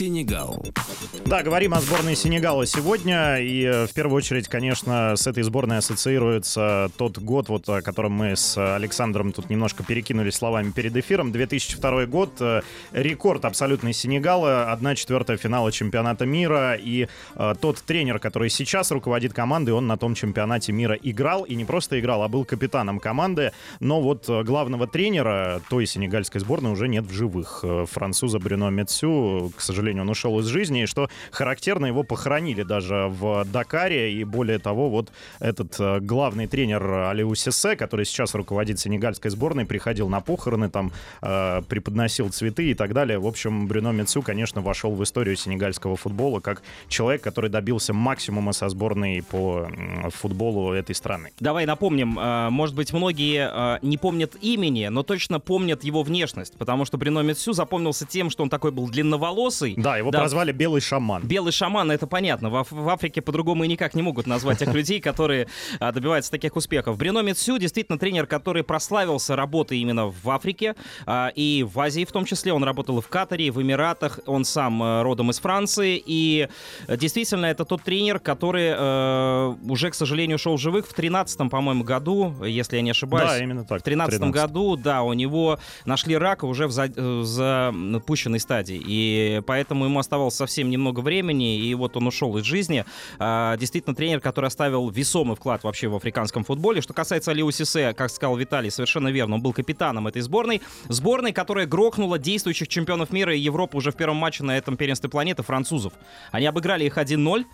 Сенегал. Да, говорим о сборной Сенегала сегодня. И э, в первую очередь, конечно, с этой сборной ассоциируется тот год, вот, о котором мы с Александром тут немножко перекинулись словами перед эфиром. 2002 год. э, Рекорд абсолютный Сенегала. Одна четвертая финала чемпионата мира. И э, тот тренер, который сейчас руководит командой, он на том чемпионате мира играл. И не просто играл, а был капитаном команды. Но вот главного тренера той сенегальской сборной уже нет в живых. Француза Брюно Мецю, к сожалению, он ушел из жизни. И что характерно, его похоронили даже в Дакаре. И более того, вот этот э, главный тренер Алиу Сесе, который сейчас руководит сенегальской сборной, приходил на похороны, там э, преподносил цветы и так далее. В общем, Брюно Мецю, конечно, вошел в историю сенегальского футбола как человек, который добился максимума со сборной по футболу этой страны. Давай напомним, э, может быть, многие э, не помнят имени, но точно помнят его внешность, потому что Брюно Мецю запомнился тем, что он такой был длинноволосый. Да, его прозвали «Белый шаман». Белый шаман, это понятно. В, в Африке по-другому и никак не могут назвать тех людей, которые а, добиваются таких успехов. Брюно Мецю действительно тренер, который прославился работой именно в Африке а, и в Азии в том числе. Он работал в Катаре, в Эмиратах. Он сам э, родом из Франции. И э, действительно это тот тренер, который э, уже, к сожалению, ушел в живых в 13 по-моему, году, если я не ошибаюсь. Да, именно так. В 13 13. году, да, у него нашли рак уже в за- запущенной стадии. И поэтому ему оставалось совсем немного времени, и вот он ушел из жизни. А, действительно, тренер, который оставил весомый вклад вообще в африканском футболе. Что касается Алиу Сисе, как сказал Виталий, совершенно верно, он был капитаном этой сборной. Сборной, которая грохнула действующих чемпионов мира и Европы уже в первом матче на этом первенстве планеты, французов. Они обыграли их 1-0.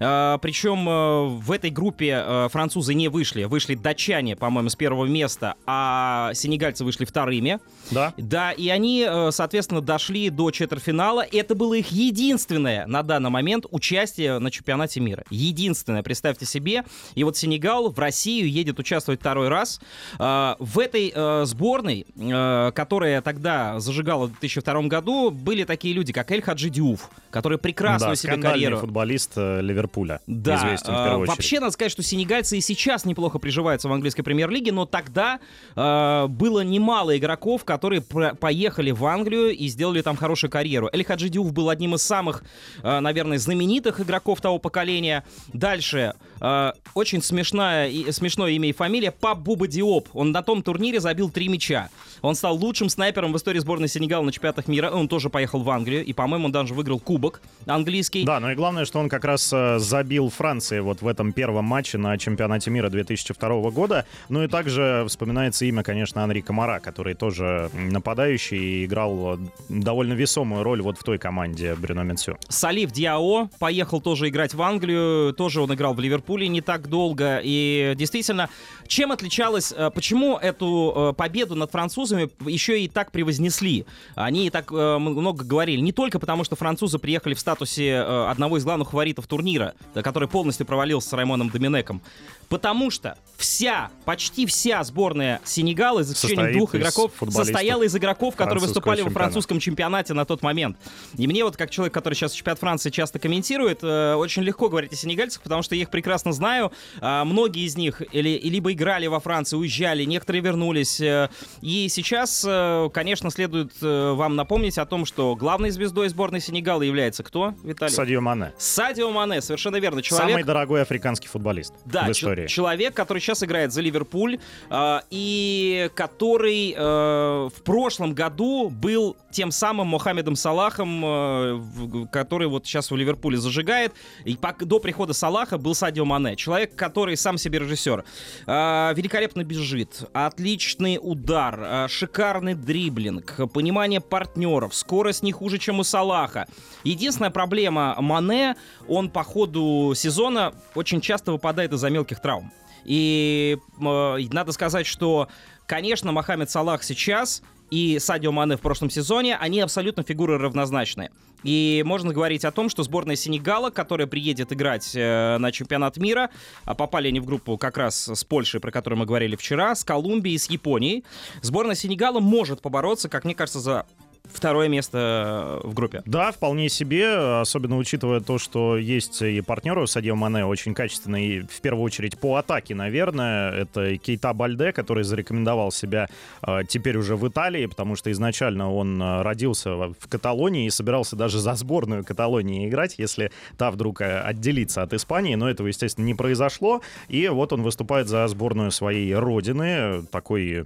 А, причем э, в этой группе э, французы не вышли. Вышли датчане, по-моему, с первого места, а сенегальцы вышли вторыми. Да? Да, и они, э, соответственно, дошли до четвертьфинала. Это было их единственное на данный момент участие на чемпионате мира. Единственное, представьте себе. И вот Сенегал в Россию едет участвовать второй раз. Э, В этой э, сборной, э, которая тогда зажигала в 2002 году, были такие люди, как Эль Хаджи Дiouf, который прекрасную да, себе карьеру... футболист э, Ливерпуля. Да, известен в первую очередь. вообще надо сказать, что сенегальцы и сейчас неплохо приживаются в английской премьер-лиге, но тогда было немало игроков, которые поехали в Англию и сделали там хорошую карьеру. Эль Хаджи Дiouf был одним из самых, э, наверное, знаменитых игроков того поколения. Дальше э, очень смешная, смешное имя и фамилия Пап Буба Диоп. Он на том турнире забил три мяча. Он стал лучшим снайпером в истории сборной Сенегала на чемпионатах мира. Он тоже поехал в Англию и, по-моему, он даже выиграл кубок английский. Да, но и главное, что он как раз э, забил Франции вот в этом первом матче на чемпионате мира 2002 года. Ну и также вспоминается имя, конечно, Анри Комара, который тоже нападающий и играл довольно весомую роль вот в той команде Брюно Менсю. Салиф Диао поехал тоже играть в Англию, тоже он играл в Ливерпуле не так долго. И действительно, чем отличалось, э, почему эту э, победу над французами еще и так превознесли? Они и так э, много говорили. Не только потому, что французы приехали в статусе одного из главных фаворитов турнира, который полностью провалился с Раймоном Доминеком. Потому что вся, почти вся сборная Сенегала, за исключением Состоит двух из игроков, состояла из игроков, которые выступали во чемпионата. французском чемпионате на тот момент. И мне вот, как человек, который сейчас чемпионат Франции часто комментирует, э, очень легко говорить о сенегальцах, потому что я их прекрасно знаю. А, многие из них или, либо играли во Франции, уезжали, некоторые вернулись. э, и сейчас, э, конечно, следует э, вам напомнить о том, что главной звездой сборной Сенегала является кто, Виталий? Садио Мане. Садио Мане, совершенно верно. Человек, Самый дорогой африканский футболист да, в чел- истории. человек, который сейчас играет за Ливерпуль, э, и который э, в прошлом году был тем самым Мохаммедом Салахом, э, который вот сейчас в Ливерпуле зажигает. И пок- до прихода Салаха был Садио Мане. Человек, который сам себе режиссер. Э, великолепно бежит, отличный удар, э, шикарный дриблинг, понимание партнеров, скорость не хуже, чем у Салаха. Единственная проблема Мане, он по ходу сезона очень часто выпадает из-за мелких травм. И э, надо сказать, что, конечно, Мохаммед Салах сейчас и Садио Мане в прошлом сезоне, они абсолютно фигуры равнозначные. И можно говорить о том, что сборная Сенегала, которая приедет играть э, на чемпионат мира, а попали они в группу как раз с Польшей, про которую мы говорили вчера, с Колумбией, с Японией. Сборная Сенегала может побороться, как мне кажется, за второе место в группе. Да, вполне себе, особенно учитывая то, что есть и партнеры у Садио Мане очень качественные, в первую очередь по атаке, наверное. Это Кейта Бальде, который зарекомендовал себя э, теперь уже в Италии, потому что изначально он э, родился в Каталонии и собирался даже за сборную Каталонии играть, если та вдруг э, отделится от Испании, но этого, естественно, не произошло. И вот он выступает за сборную своей родины, такой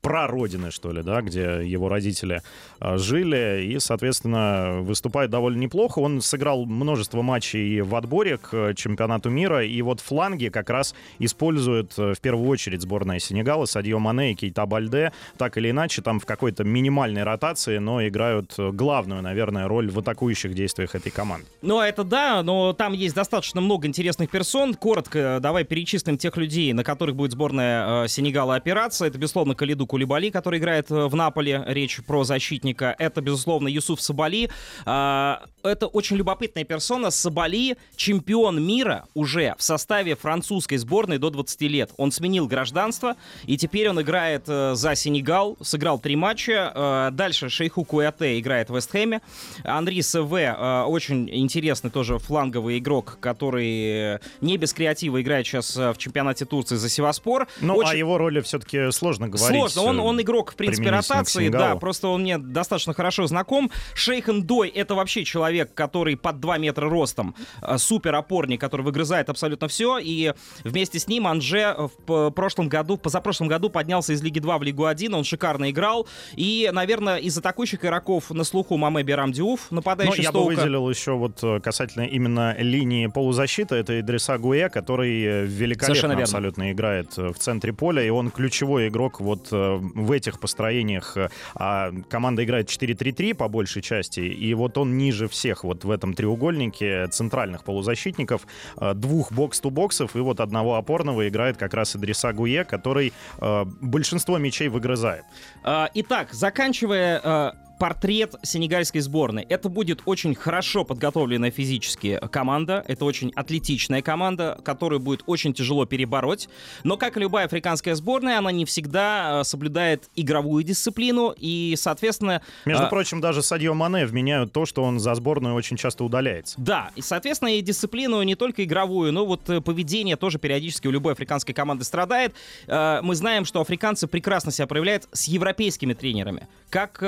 прародины, что ли, да, где его родители жили, и, соответственно, выступает довольно неплохо. Он сыграл множество матчей в отборе к чемпионату мира, и вот фланги как раз используют э, в первую очередь сборная Сенегала, Садьо Мане и Кейта Бальде. Так или иначе, там в какой-то минимальной ротации, но играют главную, наверное, роль в атакующих действиях этой команды. Ну, это да, но там есть достаточно много интересных персон. Коротко давай перечислим тех людей, на которых будет сборная э, Сенегала опираться. Это, безусловно, Калиду Кулибали, который играет э, в Наполе. Речь про защитника. Это, безусловно, Юсуф Сабали. А, это очень любопытная персона. Сабали чемпион мира уже в составе французской сборной до 20 лет. Он сменил гражданство, и теперь он играет э, за Сенегал. Сыграл три матча. Э, дальше Шейху Куэте играет в Вестхэме. Андрей С.В. очень интересный тоже фланговый игрок, который не без креатива играет сейчас в чемпионате Турции за Севаспор. Ну, очень... о его роли все-таки сложно говорить. Сложно. Он, он игрок, в принципе, ротации. Да, просто он мне достаточно хорошо знаком. Шейхан Дой — это вообще человек, который под 2 метра ростом, э, супер опорник, который выгрызает абсолютно все. И вместе с ним Анже в прошлом году, позапрошлом году поднялся из Лиги 2 в Лигу 1. Он шикарно играл. И, наверное, из атакующих игроков на слуху Маме Берам Диуф, нападающий ну, я Стоука. бы выделил еще вот э, касательно именно линии полузащиты. Это Идриса Гуэ, который э, великолепно абсолютно играет в центре поля. И он ключевой игрок вот в этих построениях. А команда играет 4-3-3 по большей части, и вот он ниже всех вот в этом треугольнике центральных полузащитников, э, двух бокс-ту-боксов и вот одного опорного играет как раз Идриса Гуе, который э, большинство мячей выгрызает. А, итак, заканчивая э, портрет сенегальской сборной. Это будет очень хорошо подготовленная физически команда, это очень атлетичная команда, которую будет очень тяжело перебороть. Но, как и любая африканская сборная, она не всегда э, соблюдает игровую дисциплину и, соответственно... Между а... прочим, даже Садьо Мане вменяют то, что он за сборную очень часто удаляется. Да, и, соответственно, и дисциплину не только игровую, но вот э, поведение тоже периодически у любой африканской команды страдает. Мы знаем, что африканцы прекрасно себя проявляют с европейскими тренерами. Как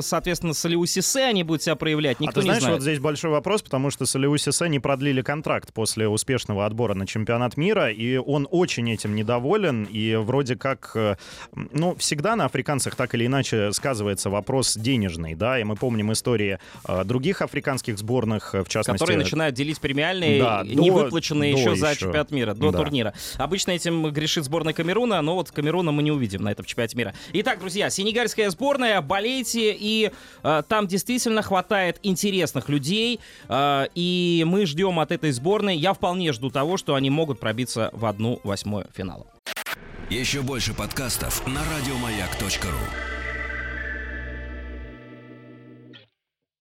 соответственно, с Алиу Сисе они будут себя проявлять, никто а ты знаешь, знает. вот здесь большой вопрос, потому что с Алиу Сисе не продлили контракт после успешного отбора на чемпионат мира, и он очень этим недоволен, и вроде как, э, ну, всегда на африканцах так или иначе сказывается вопрос денежный, да, и мы помним истории э, других африканских сборных, в частности... Которые начинают делить премиальные, да, не до, выплаченные до еще, еще за чемпионат мира, до да. турнира. Обычно этим грешит сборная Камеруна, но вот Камеруна мы не увидим на этом чемпионате мира. Итак, друзья, сенегальская сборная, болейте и э, там действительно хватает интересных людей, э, и мы ждем от этой сборной, я вполне жду того, что они могут пробиться в одну восьмую финала. Еще больше подкастов на радиомаяк.ру